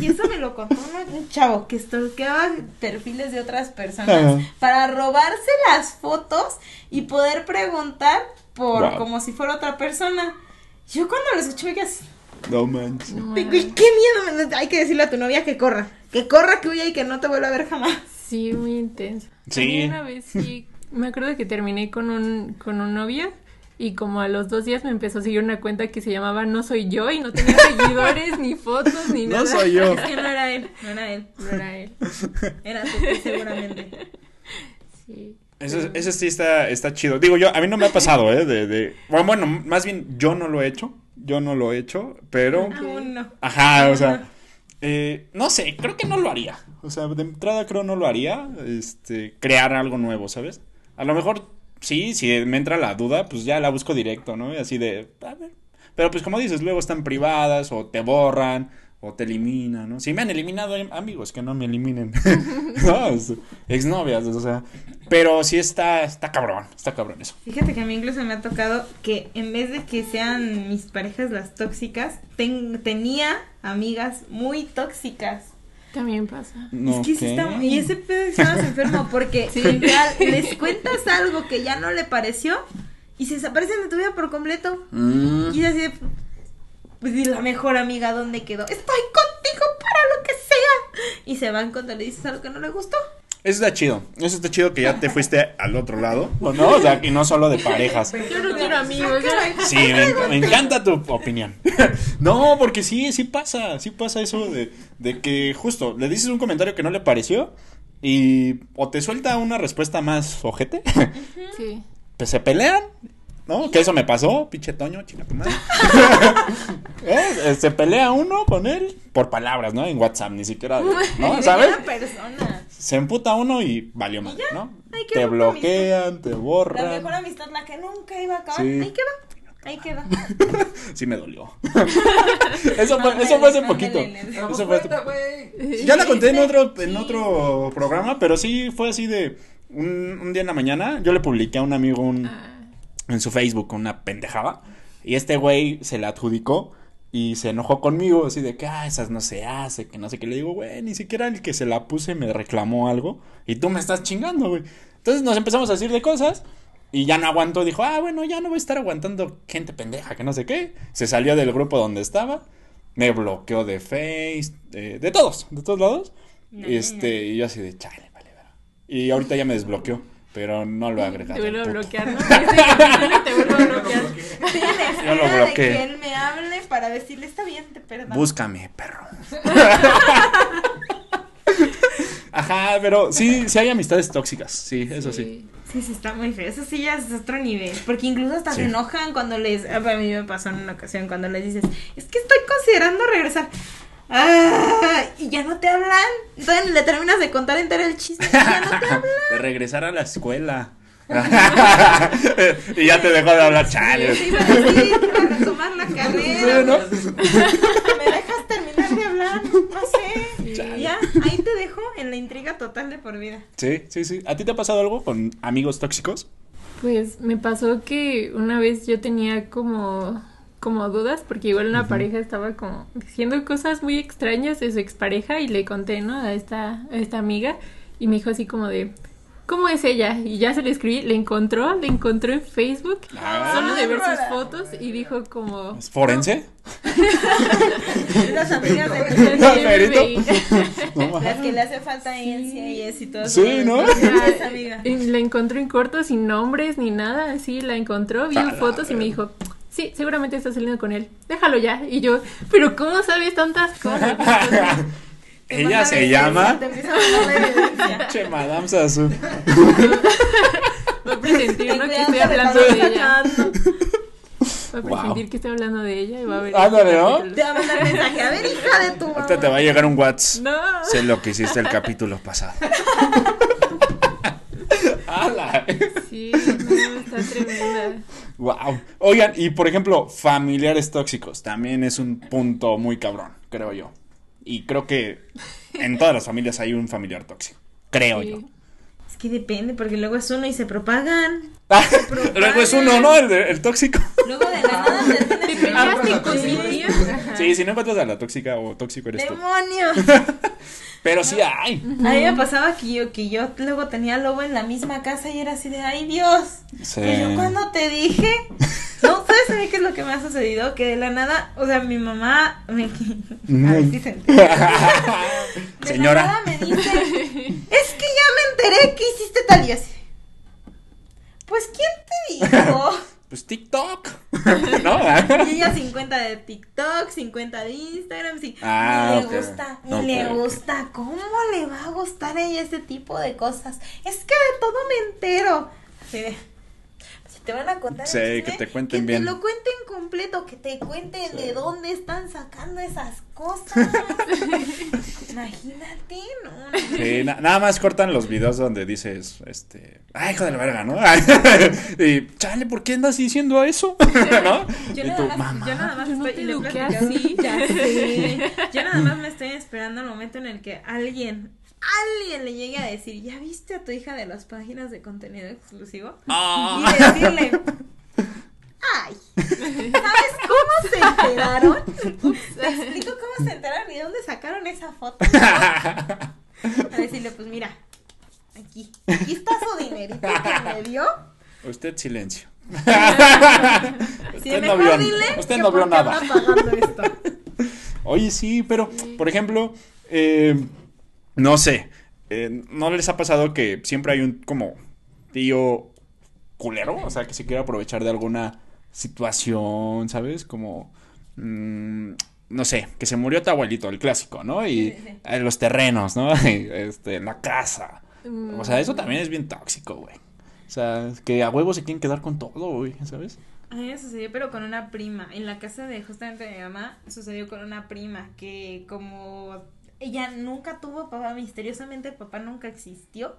[SPEAKER 2] y eso me lo contó un- chavo que stalkeaba perfiles de otras personas
[SPEAKER 1] Ajá.
[SPEAKER 2] para robarse las fotos y poder preguntar por
[SPEAKER 1] Wow.
[SPEAKER 2] como si fuera otra persona. Yo cuando lo escuché, así,
[SPEAKER 1] No manches.
[SPEAKER 3] No,
[SPEAKER 2] "Güey, güey, qué miedo, hay que decirle a tu novia que corra, que corra, que huya y que no te vuelva a ver jamás.
[SPEAKER 3] Sí, muy intenso.
[SPEAKER 1] Sí.
[SPEAKER 3] Una vez sí, me acuerdo que terminé con un, con un novio y como a los dos días me empezó a seguir una cuenta que se llamaba No Soy Yo y no tenía seguidores, ni fotos, ni *laughs*
[SPEAKER 1] No
[SPEAKER 3] nada.
[SPEAKER 1] soy yo.
[SPEAKER 2] Es que no era él, no era él,
[SPEAKER 3] No era él. *laughs*
[SPEAKER 2] era tú seguramente.
[SPEAKER 3] Sí.
[SPEAKER 1] Eso, eso sí está, está chido. Digo yo, a mí no me ha pasado, ¿eh? De, de, bueno, bueno, más bien yo no lo he hecho. Yo no lo he hecho, pero...
[SPEAKER 2] Aún no.
[SPEAKER 1] Ajá, o sea... eh, no sé, creo que no lo haría. O sea, de entrada creo no lo haría. Este, crear algo nuevo, ¿sabes? A lo mejor sí, si me entra la duda, pues ya la busco directo, ¿no? Así de, a ver. Pero pues como dices, luego están privadas o te borran o te eliminan, ¿no? Si me han eliminado amigos, que no me eliminen. *laughs* no, exnovias, o sea. Pero sí está, está cabrón, está cabrón eso.
[SPEAKER 2] Fíjate que a mí incluso me ha tocado que en vez de que sean mis parejas las tóxicas, ten- tenía amigas muy tóxicas.
[SPEAKER 3] También pasa.
[SPEAKER 1] No,
[SPEAKER 2] es que sí está- y ese pedo estabas enfermo *laughs* porque
[SPEAKER 3] Sí.
[SPEAKER 2] literal, les cuentas algo que ya no le pareció y se desaparecen de tu vida por completo.
[SPEAKER 1] Mm.
[SPEAKER 2] Y es así de, pues y la mejor amiga, ¿dónde quedó? Estoy contigo para lo que sea. Y se van cuando le dices algo que no le gustó.
[SPEAKER 1] Eso está chido. Eso está chido que ya te fuiste al otro lado. ¿o ¿No? O sea, y no solo de parejas.
[SPEAKER 3] Yo no quiero amigos.
[SPEAKER 1] Sí, me encanta tu opinión. *laughs* No, porque sí, sí pasa, sí pasa eso de, de que justo le dices un comentario que no le pareció y o te suelta una respuesta más ojete,
[SPEAKER 3] Sí. *laughs*
[SPEAKER 1] pues se pelean, ¿no? Que eso me pasó, pinche Toño, madre. *laughs* ¿Eh? Se pelea uno con él por palabras, ¿no? En WhatsApp, ni siquiera, ¿no? ¿Sabes?
[SPEAKER 2] Persona.
[SPEAKER 1] Se emputa uno y valió mal, ¿no? Te bloquean, te
[SPEAKER 2] La
[SPEAKER 1] borran.
[SPEAKER 2] mejor amistad, la que nunca iba a acabar.
[SPEAKER 1] Sí.
[SPEAKER 2] Ahí quedó. Ahí quedó. *laughs*
[SPEAKER 1] Sí me dolió. *laughs* eso, fue, eso fue hace poquito.
[SPEAKER 2] ándale.
[SPEAKER 1] Eso fue hace- Ya la conté en otro, en otro programa, pero sí fue así de un, un día en la mañana. Yo le publiqué a un amigo un,
[SPEAKER 3] Ah,
[SPEAKER 1] en su Facebook una pendejada. Y este güey se la adjudicó y se enojó conmigo, así de que, ah, esas no se hace, que no sé qué. Le digo, güey, ni siquiera el que se la puse me reclamó algo. Y tú me estás chingando, güey. Entonces nos empezamos a decir de cosas. Y ya no aguantó, dijo, ah, bueno, ya no voy a estar aguantando gente pendeja, que no sé qué. Se salió del grupo donde estaba. Me bloqueó de Face, de, de todos, de todos lados.
[SPEAKER 2] No,
[SPEAKER 1] este, y yo así de, chale, vale, vale. Y ahorita ya me desbloqueó, pero no lo he
[SPEAKER 3] Te vuelvo a bloquear, ¿no? Te vuelvo a *laughs* bloquear.
[SPEAKER 1] Yo lo
[SPEAKER 2] de
[SPEAKER 1] bloqueé.
[SPEAKER 2] que él me hable para decirle, está bien, te perdono.
[SPEAKER 1] Búscame, perro. *laughs* Ajá, pero sí, sí hay amistades tóxicas, sí, eso sí.
[SPEAKER 2] Sí, sí, está muy feo. Eso sí ya es otro nivel. Porque incluso hasta
[SPEAKER 1] Sí.
[SPEAKER 2] se enojan cuando les. A mí me pasó en una ocasión cuando les dices, es que estoy considerando regresar. Ah, y ya no te hablan. Entonces le terminas de contar entero el chiste. y Ya no te *laughs* hablan.
[SPEAKER 1] De regresar a la escuela. *laughs* *laughs* y ya te dejó de hablar, chale.
[SPEAKER 2] Te iba a decir, a retomar la carrera.
[SPEAKER 1] Sí, ¿no?
[SPEAKER 2] ¿Me dejas terminar de hablar? No sé.
[SPEAKER 1] Chale.
[SPEAKER 2] Ya, ahí te dejo en la intriga total de por vida.
[SPEAKER 1] Sí, sí, sí. ¿A ti te ha pasado algo con amigos tóxicos?
[SPEAKER 3] Pues me pasó que una vez yo tenía como como dudas porque igual una pareja estaba como diciendo cosas muy extrañas de su expareja y le conté, ¿no? A esta a esta amiga y me dijo así como de ¿Cómo es ella? Y ya se le escribí, le encontró, le encontró en Facebook,
[SPEAKER 1] Ah.
[SPEAKER 3] solo de ver sus fotos y dijo como
[SPEAKER 1] ¿Es forense?
[SPEAKER 2] Las amigas de *laughs* Las que le hace falta ciencia y todo.
[SPEAKER 1] Sí, ¿no?
[SPEAKER 2] Amiga.
[SPEAKER 3] Y la encontró en corto sin nombres ni nada, así la encontró, vio
[SPEAKER 1] la
[SPEAKER 3] fotos y me dijo, sí, seguramente está saliendo con él, déjalo ya. Y yo, pero ¿cómo sabes tantas cosas? *laughs*
[SPEAKER 1] Ella se llama. Che, Madame Sasu.
[SPEAKER 3] Va a presentir, ¿no? Que estoy hablando de ella. Va a
[SPEAKER 1] Wow.
[SPEAKER 3] presentir que estoy hablando de ella y va a ver.
[SPEAKER 1] Ándale,
[SPEAKER 3] este
[SPEAKER 1] ¿no?
[SPEAKER 2] Te va a mandar mensaje. A ver, hija de tu mamá.
[SPEAKER 1] Ahorita te va a llegar un WhatsApp.
[SPEAKER 3] No.
[SPEAKER 1] Sé lo que hiciste el capítulo pasado. *laughs* *laughs* ¡Hala!
[SPEAKER 3] Está tremenda.
[SPEAKER 1] Wow. Oigan, y por ejemplo, familiares tóxicos también es un punto muy cabrón, creo yo. Y creo que en todas las familias hay un familiar tóxico. Creo
[SPEAKER 3] Sí.
[SPEAKER 1] yo.
[SPEAKER 2] Es que depende, porque luego es uno y se propagan. *laughs*
[SPEAKER 1] Luego es uno, ¿no? El, el tóxico.
[SPEAKER 2] Luego de la nada *laughs* Te
[SPEAKER 3] peleaste con mi tía.
[SPEAKER 1] Sí, si no encuentras a la tóxica o tóxico eres tú.
[SPEAKER 2] ¡Demonios! *laughs*
[SPEAKER 1] Pero sí hay.
[SPEAKER 2] A mí me pasaba que yo, que yo luego tenía lobo en la misma casa y era así de, ¡ay Dios!
[SPEAKER 1] Sí.
[SPEAKER 2] Yo cuando te dije, no, ¿sabes a mí qué es lo que me ha sucedido? Que de la nada, o sea, mi mamá me... A ver si se entera. *laughs* De
[SPEAKER 1] Señora.
[SPEAKER 2] la nada me dice, es que ya me enteré que hiciste tal y así. Pues, ¿quién te dijo? *laughs*
[SPEAKER 1] Pues TikTok. *laughs* ¿No?
[SPEAKER 2] Y ella 50 de TikTok, 50 de Instagram, sí.
[SPEAKER 1] Ah,
[SPEAKER 2] ni le gusta, ni le gusta. ¿Cómo le va a gustar a ella ese tipo de cosas? Es que de todo me entero. Si te van a contar
[SPEAKER 1] Sí, que te cuenten
[SPEAKER 2] que
[SPEAKER 1] bien.
[SPEAKER 2] te lo cuenten completo, que te cuenten
[SPEAKER 1] Sí.
[SPEAKER 2] de dónde están sacando esas cosas. *laughs* Imagínate, no, no.
[SPEAKER 1] Sí, na- nada más cortan los videos donde dices, este, ay, hijo de la verga, ¿no? *laughs* y, chale, ¿por qué andas diciendo eso? *laughs* ¿No?
[SPEAKER 2] Yo
[SPEAKER 1] y
[SPEAKER 2] nada,
[SPEAKER 1] tú,
[SPEAKER 2] más,
[SPEAKER 1] mamá.
[SPEAKER 2] yo nada más
[SPEAKER 3] Yo no
[SPEAKER 2] estoy,
[SPEAKER 3] te
[SPEAKER 2] y le
[SPEAKER 3] eduqué
[SPEAKER 2] platico,
[SPEAKER 3] así. *laughs*
[SPEAKER 2] ya sé. Yo nada más me estoy esperando el momento en el que alguien, alguien le llegue a decir, ¿ya viste a tu hija de las páginas de contenido exclusivo?
[SPEAKER 1] Ah.
[SPEAKER 2] Y decirle, ay, ¿sabes cómo se enteraron? Te explico cómo se enteraron y de dónde sacaron esa foto. *laughs* A decirle, pues mira, aquí, aquí está su dinerito que me dio.
[SPEAKER 1] Usted silencio. *laughs*
[SPEAKER 2] Sí,
[SPEAKER 1] usted no
[SPEAKER 2] mejor
[SPEAKER 1] vio,
[SPEAKER 2] dile
[SPEAKER 1] usted no vio nada.
[SPEAKER 2] esto. *laughs*
[SPEAKER 1] Oye, sí, pero, por ejemplo, eh, no sé, eh, ¿no les ha pasado que siempre hay un como tío culero? O sea, que se quiere aprovechar de alguna situación, ¿sabes? Como, mm, no sé, que se murió tu abuelito, el clásico, ¿no? Y eh, los terrenos, ¿no? *laughs* Y, este, la casa. O sea, eso
[SPEAKER 3] Mm.
[SPEAKER 1] también es bien tóxico, güey. O sea, que a huevo se quieren quedar con todo, güey, ¿sabes?
[SPEAKER 2] A mí me sucedió, pero con una prima. En la casa de justamente de mi mamá, sucedió con una prima que como ella nunca tuvo papá, misteriosamente papá nunca existió.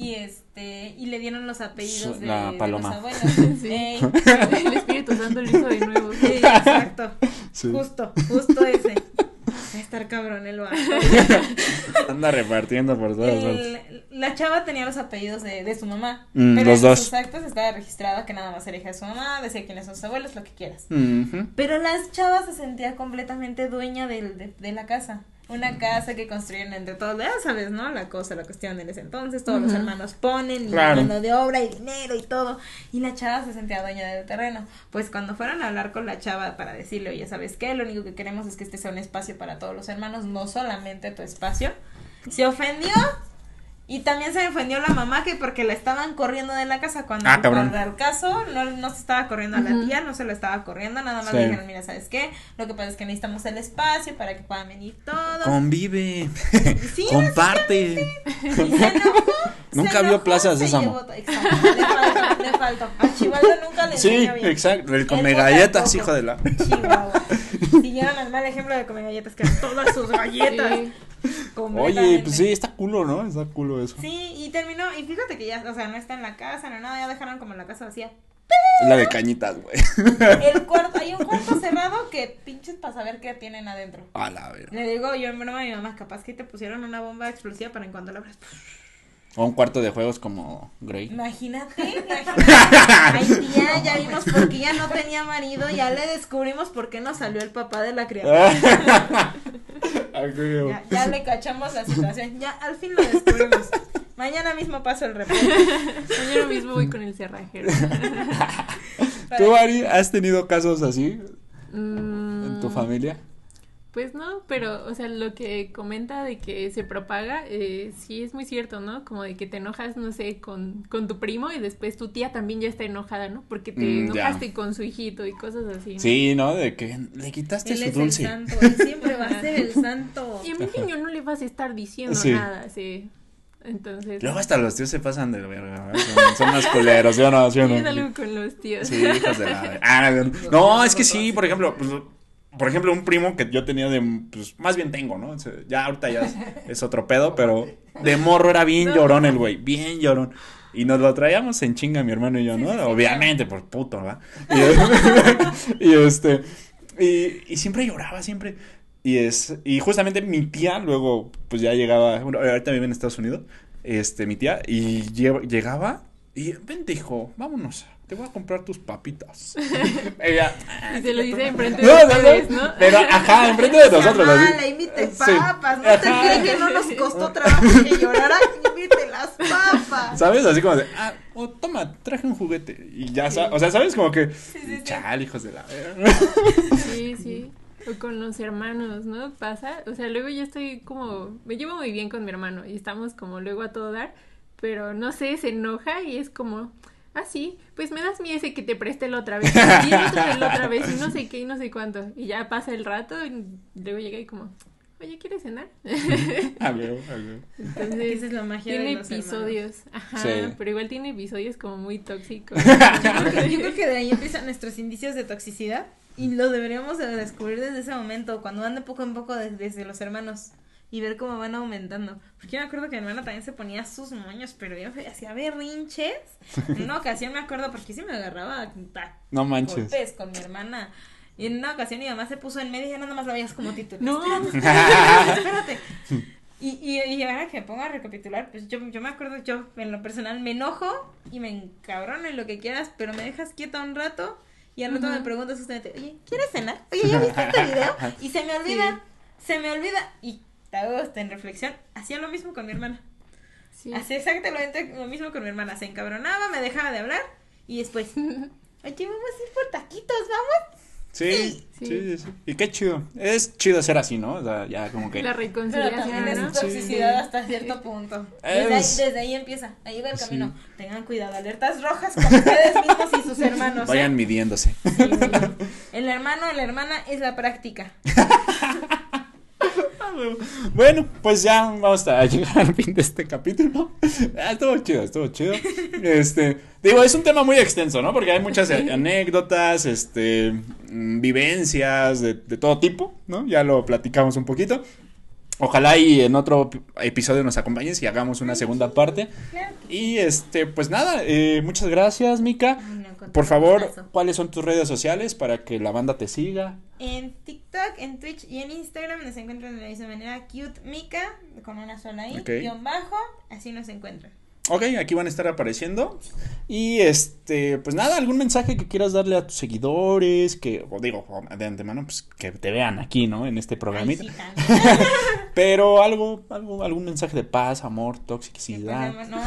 [SPEAKER 2] Y este, y le dieron los apellidos de,
[SPEAKER 1] la
[SPEAKER 2] de los abuelos. *laughs*
[SPEAKER 3] Sí.
[SPEAKER 2] Ey, *laughs*
[SPEAKER 3] El Espíritu Santo lo hizo de nuevo.
[SPEAKER 2] sí, exacto.
[SPEAKER 1] Sí.
[SPEAKER 2] Justo, justo ese. Va a estar cabrón el vato. *laughs*
[SPEAKER 1] Anda repartiendo por todas.
[SPEAKER 2] El- la chava tenía los apellidos de, de su mamá.
[SPEAKER 1] Mm,
[SPEAKER 2] pero
[SPEAKER 1] los
[SPEAKER 2] en
[SPEAKER 1] dos.
[SPEAKER 2] sus actos estaba registrada que nada más era hija de su mamá, decía quiénes son sus abuelos, lo que quieras. Pero las chavas se sentía completamente dueña del, de, de la casa. Una casa que construyeron entre todos, ya sabes, ¿no? La cosa, la cuestión en ese entonces, todos los hermanos ponen, y
[SPEAKER 1] Claro.
[SPEAKER 2] mano de obra y dinero y todo. Y la chava se sentía dueña del terreno. Pues cuando fueron a hablar con la chava para decirle, oye, ¿sabes qué? Lo único que queremos es que este sea un espacio para todos los hermanos, no solamente tu espacio. Se ofendió. Y también se ofendió la mamá que porque la estaban corriendo de la casa cuando
[SPEAKER 1] Ah,
[SPEAKER 2] para el caso no, no se estaba corriendo a la tía, no se la estaba corriendo, nada más
[SPEAKER 1] Sí.
[SPEAKER 2] le dijeron, mira, ¿sabes qué? Lo que pasa es que necesitamos el espacio para que puedan venir todos.
[SPEAKER 1] Convive. *laughs*
[SPEAKER 2] Sí,
[SPEAKER 1] Comparte.
[SPEAKER 2] Y se enojó. *laughs*
[SPEAKER 1] Nunca
[SPEAKER 2] se
[SPEAKER 1] vio
[SPEAKER 2] enojó,
[SPEAKER 1] Plaza
[SPEAKER 2] se
[SPEAKER 1] Sésamo.
[SPEAKER 2] llevó to- Exacto, le faltó, le faltó. A Chivaldo nunca le
[SPEAKER 1] Sí,
[SPEAKER 2] bien.
[SPEAKER 1] exacto. El come galletas,
[SPEAKER 2] tampoco.
[SPEAKER 1] hijo de la.
[SPEAKER 2] Chihuahua. Siguieron el mal ejemplo de comer galletas, que eran todas sus galletas. *laughs*
[SPEAKER 1] Oye, pues sí, está culo, ¿no? Está culo eso.
[SPEAKER 2] Sí, y terminó, y fíjate que ya, o sea, no está en la casa, no nada, ya dejaron como la casa vacía.
[SPEAKER 1] Es la de cañitas, güey. *laughs*
[SPEAKER 2] El cuarto, hay un cuarto cerrado que pinches para saber qué tienen adentro.
[SPEAKER 1] A la ver.
[SPEAKER 2] Le digo yo en broma a mi mamá, capaz que te pusieron una bomba explosiva para en cuanto la abras.
[SPEAKER 1] O un cuarto de juegos como Grey.
[SPEAKER 2] Imagínate, imagínate. *laughs* Ay, tía, ya vimos por qué ya no tenía marido, ya le descubrimos por qué no salió el papá de la criatura. Ya, ya le cachamos la situación, ya al fin lo descubrimos. *laughs* Mañana mismo paso el reporte.
[SPEAKER 3] Mañana mismo voy con el cerrajero. *laughs*
[SPEAKER 1] ¿Tú, Ari, has tenido casos así en tu
[SPEAKER 3] Mm,
[SPEAKER 1] familia?
[SPEAKER 3] Pues no, pero, o sea, lo que comenta de que se propaga, eh, sí es muy cierto, ¿no? Como de que te enojas, no sé, con, con tu primo y después tu tía también ya está enojada, ¿no? Porque te
[SPEAKER 1] Mm, ya.
[SPEAKER 3] enojaste con su hijito y cosas así. ¿no?
[SPEAKER 1] Sí, ¿no? De que le quitaste
[SPEAKER 2] Él
[SPEAKER 1] su
[SPEAKER 2] es el
[SPEAKER 1] dulce.
[SPEAKER 2] santo, él siempre va a ser el *laughs* santo.
[SPEAKER 3] Y a mi niño no le vas a estar diciendo
[SPEAKER 1] Sí.
[SPEAKER 3] nada, sí. Entonces,
[SPEAKER 1] Luego hasta los tíos se pasan de verga. Son, son más culeros, ¿sí o no? ¿Sí o no?
[SPEAKER 3] algo con los tíos.
[SPEAKER 1] Sí, hijos de la... *laughs* Ah, no, es que sí, por ejemplo, pues, por ejemplo, un primo que yo tenía de, pues, más bien tengo, ¿no? Ya ahorita ya es, *laughs* es otro pedo, pero de morro era bien llorón el güey, bien llorón. Y nos lo traíamos en chinga mi hermano y yo, ¿no?
[SPEAKER 2] Sí, sí, sí,
[SPEAKER 1] Obviamente, por puto, ¿verdad? *laughs* Y, *laughs* y este, y, y siempre lloraba, siempre. Y es, y justamente mi tía luego, pues ya llegaba, bueno, ahorita vive en Estados Unidos, este, mi tía, y lle- llegaba y, vente hijo, vámonos, te voy a comprar tus papitas. *laughs* Ella,
[SPEAKER 3] Y se lo dice *laughs* enfrente de
[SPEAKER 1] no,
[SPEAKER 3] ustedes,
[SPEAKER 1] no,
[SPEAKER 3] ¿no?
[SPEAKER 1] pero ajá, enfrente de nosotros. así.
[SPEAKER 2] Mala, imite
[SPEAKER 1] Sí.
[SPEAKER 2] papas. ¿No te creen que no nos costó trabajo que llorara? Imite las papas.
[SPEAKER 1] ¿Sabes? Así como de, ah, oh, toma, traje un juguete. Y ya, sa- o sea, ¿sabes? Como que,
[SPEAKER 2] sí, sí.
[SPEAKER 1] chal, hijos de la verga.
[SPEAKER 3] Sí, sí. O con los hermanos, ¿no? Pasa. O sea, luego yo estoy como. Me llevo muy bien con mi hermano y estamos como luego a todo dar. Pero no sé, se enoja y es como. Ah, sí, pues me das mi ese que te presté la otra vez. Y el de la otra vez. Y no sé qué y no sé cuánto. Y ya pasa el rato y luego llega y como. Oye, ¿quieres cenar?
[SPEAKER 1] A ver, a ver.
[SPEAKER 3] Entonces.
[SPEAKER 2] Esa es la magia de
[SPEAKER 3] Tiene
[SPEAKER 2] los
[SPEAKER 3] episodios, ajá,
[SPEAKER 1] Sí.
[SPEAKER 3] pero igual tiene episodios como muy tóxicos. *laughs*
[SPEAKER 2] Yo creo que de ahí empiezan nuestros indicios de toxicidad. Y lo deberíamos de descubrir desde ese momento, cuando van de poco en poco de- desde los hermanos. Y ver cómo van aumentando. Porque yo me acuerdo que mi hermana también se ponía sus moños, pero yo hacía berrinches. *laughs* En una ocasión me acuerdo, porque sí me agarraba a
[SPEAKER 1] No manches.
[SPEAKER 2] golpes con mi hermana. Y en una ocasión mi mamá se puso en medio y ya nada más la veías como título.
[SPEAKER 3] No.
[SPEAKER 2] Espérate, *laughs* espérate. Y, y, y ahora que me pongo a recapitular, pues yo, yo me acuerdo, yo en lo personal me enojo y me encabrono y lo que quieras, pero me dejas quieta un rato y al rato
[SPEAKER 3] Ujú.
[SPEAKER 2] me preguntas justamente, oye, ¿quieres cenar? Oye, ¿ya viste este video? *laughs* Y se me olvida, se me olvida y te hago hasta en reflexión. Hacía lo mismo con mi hermana.
[SPEAKER 3] Sí.
[SPEAKER 2] Hacía exactamente lo mismo con mi hermana. Se encabronaba, me dejaba de hablar y después, *laughs* oye, vamos a ir por taquitos, vamos.
[SPEAKER 1] Sí, sí,
[SPEAKER 3] Sí.
[SPEAKER 1] sí, sí. Y qué chido. Es chido ser así, ¿no? O sea, ya como que.
[SPEAKER 3] La
[SPEAKER 2] Pero
[SPEAKER 3] reconciliación,
[SPEAKER 2] también es toxicidad
[SPEAKER 3] Sí.
[SPEAKER 2] hasta cierto punto. Desde ahí,
[SPEAKER 1] Es-
[SPEAKER 2] desde ahí empieza, ahí va el
[SPEAKER 1] Sí.
[SPEAKER 2] camino. Tengan cuidado, alertas rojas con ustedes mismos y sus hermanos. ¿eh?
[SPEAKER 1] Vayan midiéndose.
[SPEAKER 2] Sí. El hermano o la hermana es la práctica. *laughs* *laughs*
[SPEAKER 1] Bueno, pues ya vamos a llegar al fin de este capítulo. Ah, estuvo chido, estuvo chido. Este, digo, es un tema muy extenso, ¿no? Porque hay muchas anécdotas, este, mm, vivencias de, de todo tipo, ¿no? Ya lo platicamos un poquito. Ojalá y en otro ep- episodio nos acompañes y hagamos una segunda parte. Y este, pues nada, eh, muchas gracias, Mika. Por favor. ¿cuáles son tus redes sociales para que la banda te siga?
[SPEAKER 2] En TikTok, en Twitch y en Instagram nos encuentran de la misma manera cute Mika con una sola i,
[SPEAKER 1] Ok.
[SPEAKER 2] guion bajo, así nos encuentran.
[SPEAKER 1] Ok, aquí van a estar apareciendo. Y este, pues nada, algún mensaje que quieras darle a tus seguidores, que, o digo, de antemano, pues que te vean aquí, ¿no? En este
[SPEAKER 2] Ay,
[SPEAKER 1] programita.
[SPEAKER 2] sí, *laughs* también.
[SPEAKER 1] Pero algo, algo, algún mensaje de paz, amor, toxicidad.
[SPEAKER 2] No.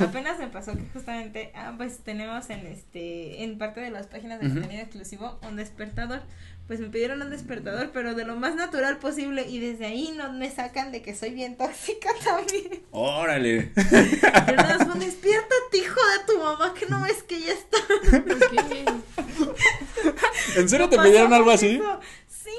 [SPEAKER 2] Apenas me pasó que justamente, ah, pues tenemos en este, en parte de las páginas de
[SPEAKER 1] Ujú.
[SPEAKER 2] contenido exclusivo un despertador. Pues me pidieron un despertador, pero de lo más natural posible y desde ahí no me sacan de que soy bien tóxica *laughs* también.
[SPEAKER 1] Órale.
[SPEAKER 2] Pero nada más despiértate, hijo de tu mamá, que no ves que ya está.
[SPEAKER 1] ¿En serio te pidieron algo así?
[SPEAKER 2] eso.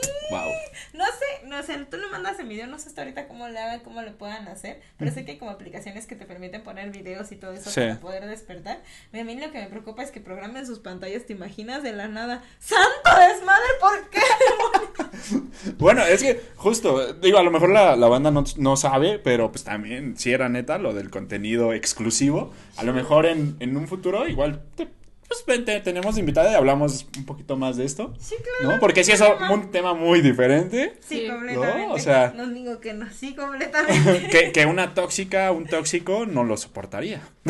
[SPEAKER 2] Sí.
[SPEAKER 1] Wow.
[SPEAKER 2] No sé, no sé, tú le mandas el video, no sé hasta ahorita cómo le hagan, cómo le puedan hacer, pero sé que hay como aplicaciones que te permiten poner videos y todo eso
[SPEAKER 1] Sí.
[SPEAKER 2] para poder despertar. A mí lo que me preocupa es que programen sus pantallas, te imaginas de la nada. ¡Santo desmadre! ¿Por qué? *laughs*
[SPEAKER 1] Bueno, es que justo, digo, a lo mejor la, la banda no, no sabe, pero pues también, si era neta, lo del contenido exclusivo, a lo mejor en, en un futuro igual te, pues vente, tenemos invitada y hablamos un poquito más de esto,
[SPEAKER 2] Sí, claro.
[SPEAKER 1] ¿no? Porque si es un tema muy diferente
[SPEAKER 2] Sí,
[SPEAKER 3] Sí.
[SPEAKER 2] completamente.
[SPEAKER 1] No, o sea-
[SPEAKER 2] No digo que no, sí, completamente. *laughs*
[SPEAKER 1] que, que una tóxica, un tóxico no lo soportaría. *laughs*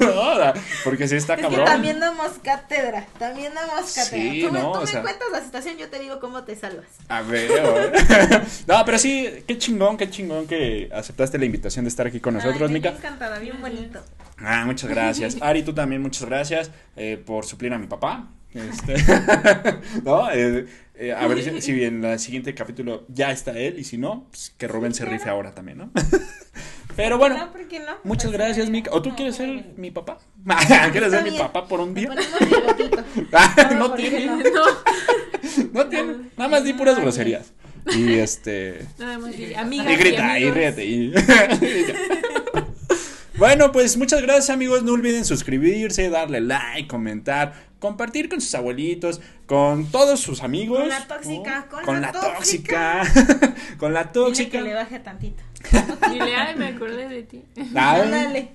[SPEAKER 1] No, porque si está
[SPEAKER 2] Es
[SPEAKER 1] cabrón.
[SPEAKER 2] que también damos cátedra, también damos cátedra.
[SPEAKER 1] Sí,
[SPEAKER 2] tú me,
[SPEAKER 1] no,
[SPEAKER 2] tú
[SPEAKER 1] o
[SPEAKER 2] me
[SPEAKER 1] sea-
[SPEAKER 2] cuentas la situación, yo te digo cómo te salvas.
[SPEAKER 1] A ver. *laughs* no, pero sí, qué chingón, qué chingón que aceptaste la invitación de estar aquí con nosotros,
[SPEAKER 2] Ay,
[SPEAKER 1] Mica.
[SPEAKER 2] encantada, bien bonito.
[SPEAKER 1] Ah, muchas gracias. *laughs* Ari, tú también, muchas gracias eh, por suplir a mi papá. Este, *laughs* no, eh, eh, a ver si, en el siguiente capítulo ya está él y si no, pues que Rubén se rife ahora también, ¿no? *laughs* Pero bueno,
[SPEAKER 2] No, ¿por qué no?
[SPEAKER 1] muchas
[SPEAKER 2] Pues,
[SPEAKER 1] gracias,
[SPEAKER 2] eh,
[SPEAKER 1] Mica. ¿O tú
[SPEAKER 2] no,
[SPEAKER 1] quieres ser mi papá? ¿Quieres ser mi papá por un día? Ah,
[SPEAKER 2] No,
[SPEAKER 1] no
[SPEAKER 2] ¿por qué
[SPEAKER 1] tiene,
[SPEAKER 2] no?
[SPEAKER 1] Tiene. Nada más di puras groserías. Y este.
[SPEAKER 3] nada más. di, Amigas
[SPEAKER 1] Y grita, y ríete. Y... bueno, pues muchas gracias amigos. No olviden suscribirse, darle like, comentar, compartir con sus abuelitos, con todos sus amigos.
[SPEAKER 2] Con la tóxica,
[SPEAKER 1] ¿no?
[SPEAKER 2] con
[SPEAKER 1] la
[SPEAKER 2] la
[SPEAKER 1] tóxica. *laughs* con la
[SPEAKER 2] Dile
[SPEAKER 1] tóxica.
[SPEAKER 2] que le baje tantito. *laughs*
[SPEAKER 3] Dile, ay, me acordé de ti.
[SPEAKER 1] Ay,
[SPEAKER 2] Ándale.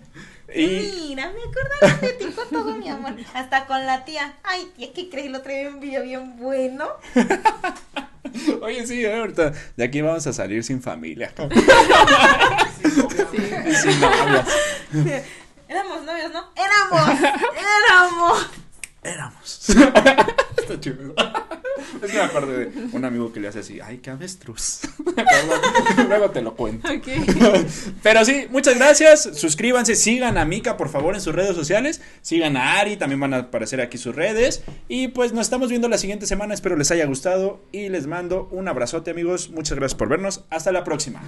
[SPEAKER 1] y
[SPEAKER 2] Mira, me acordaron de ti con todo mi amor. Hasta con la tía. Ay, tía, ¿qué crees? Lo traía un video bien bueno. *laughs* *laughs*
[SPEAKER 1] Oye, sí, ahorita de aquí vamos a salir sin familia. Sin *laughs* novias.
[SPEAKER 2] Éramos novios, ¿no? Éramos. Éramos. *laughs*
[SPEAKER 1] Éramos. *laughs* Está chido. Es que me acuerdo de un amigo que le hace así, ay, qué avestruz. *laughs* Luego te lo cuento. *laughs* Pero sí, muchas gracias. Suscríbanse, sigan a Mika, por favor, en sus redes sociales. Sigan a Ari, también van a aparecer aquí sus redes. Y pues nos estamos viendo la siguiente semana. Espero les haya gustado. Y les mando un abrazote, amigos. Muchas gracias por vernos. Hasta la próxima.